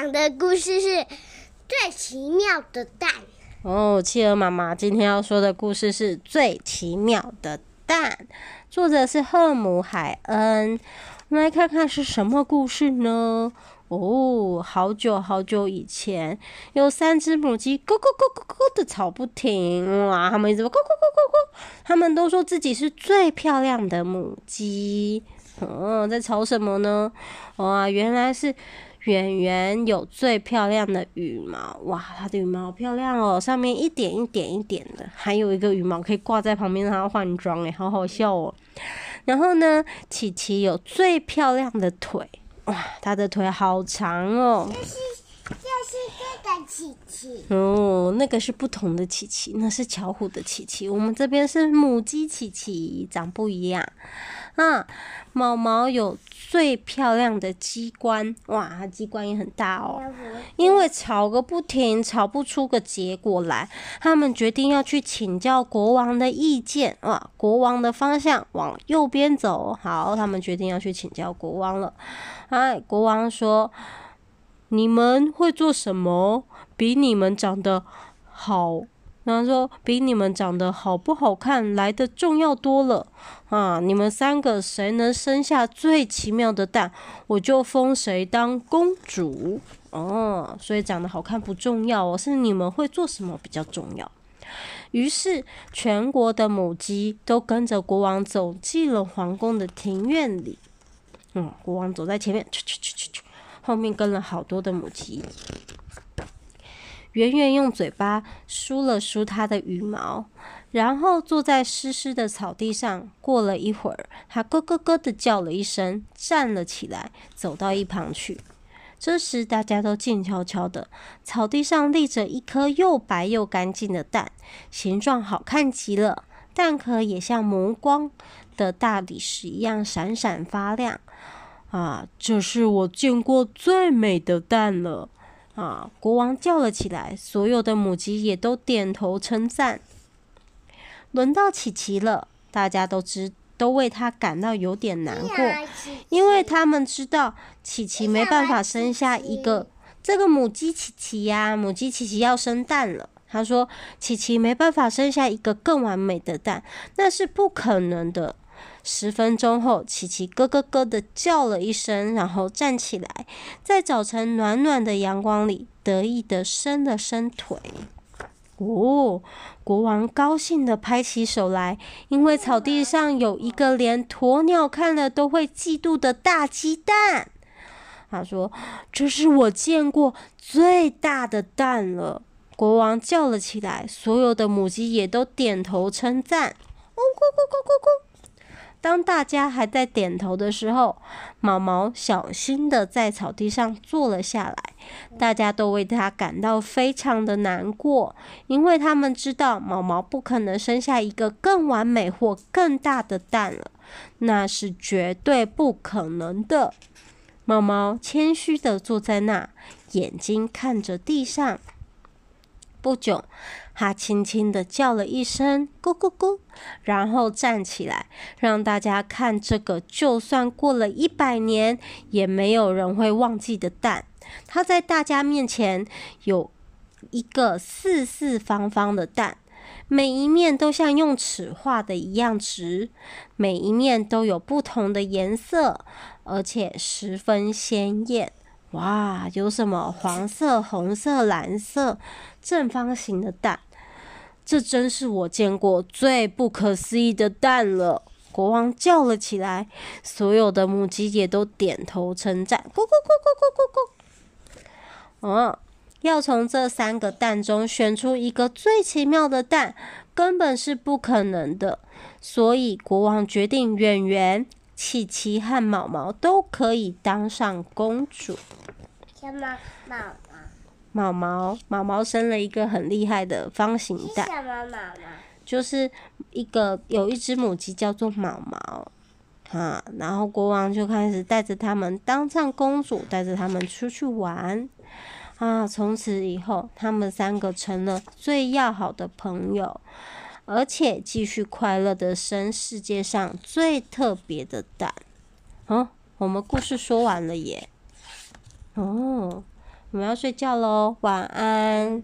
讲的故事是最奇妙的蛋。哦，企鹅妈妈今天要说的故事是最奇妙的蛋，作者是赫姆海恩。我们来看看是什么故事呢？哦，好久好久以前，有三只母鸡，咕咕咕咕咕的吵不停。哇，他们一直咕咕咕咕咕，他们都说自己是最漂亮的母鸡。哦，在吵什么呢？哇，原来是圆圆有最漂亮的羽毛。哇，它的羽毛好漂亮哦，上面一点一点一点的，还有一个羽毛可以挂在旁边让它换装，哎，好好笑哦。然后呢，琪琪有最漂亮的腿。哇，它的腿好长哦！琪琪哦，那个是不同的琪琪，那是巧虎的琪琪。我们这边是母鸡琪琪，长不一样。啊，毛毛有最漂亮的鸡冠，哇，它鸡冠也很大哦。因为吵个不停，吵不出个结果来，他们决定要去请教国王的意见。哇，国王的方向往右边走。好，他们决定要去请教国王了。哎，国王说：“你们会做什么？比你们长得好，然后说比你们长得好不好看来得重要多了啊！你们三个谁能生下最奇妙的蛋，我就封谁当公主哦。所以长得好看不重要哦，是你们会做什么比较重要。于是，全国的母鸡都跟着国王走进了皇宫的庭院里。”嗯，国王走在前面，去去去去去，后面跟了好多的母鸡。圆圆用嘴巴梳了梳它的羽毛，然后坐在湿湿的草地上。过了一会儿，它咯咯咯的叫了一声，站了起来，走到一旁去。这时，大家都静悄悄的。草地上立着一颗又白又干净的蛋，形状好看极了，蛋壳也像磨光的大理石一样闪闪发亮。啊，这是我见过最美的蛋了！啊，国王叫了起来，所有的母鸡也都点头称赞。轮到琪琪了，大家都知都为他感到有点难过，因为他们知道琪琪没办法生下一个这个母鸡琪琪呀，母鸡琪琪要生蛋了。他说，琪琪没办法生下一个更完美的蛋，那是不可能的。十分钟后，琪琪咯咯咯的叫了一声，然后站起来，在早晨暖暖的阳光里，得意的伸了伸腿。哦，国王高兴的拍起手来，因为草地上有一个连鸵鸟看了都会嫉妒的大鸡蛋。他说：“这是我见过最大的蛋了。”国王叫了起来，所有的母鸡也都点头称赞。哦，咕咕咕咕咕。当大家还在点头的时候，毛毛小心的在草地上坐了下来。大家都为他感到非常的难过，因为他们知道毛毛不可能生下一个更完美或更大的蛋了，那是绝对不可能的。毛毛谦虚的坐在那，眼睛看着地上。不久，他轻轻地叫了一声“咕咕咕”，然后站起来，让大家看这个就算过了一百年也没有人会忘记的蛋。他在大家面前有一个四四方方的蛋，每一面都像用尺画的一样直，每一面都有不同的颜色，而且十分鲜艳。哇，有什么黄色、红色、蓝色、正方形的蛋？这真是我见过最不可思议的蛋了！国王叫了起来，所有的母鸡也都点头称赞。咕咕咕咕咕咕咕。哦，要从这三个蛋中选出一个最奇妙的蛋，根本是不可能的。所以国王决定远远。琪琪和毛毛都可以当上公主。什么毛毛？毛毛毛毛生了一个很厉害的方形蛋。什么毛毛？就是一个有一只母鸡叫做毛毛啊，然后国王就开始带着他们当上公主，带着他们出去玩啊。从此以后，他们三个成了最要好的朋友。而且继续快乐的生世界上最特别的蛋。哦，我们故事说完了耶。哦，我们要睡觉喽，晚安。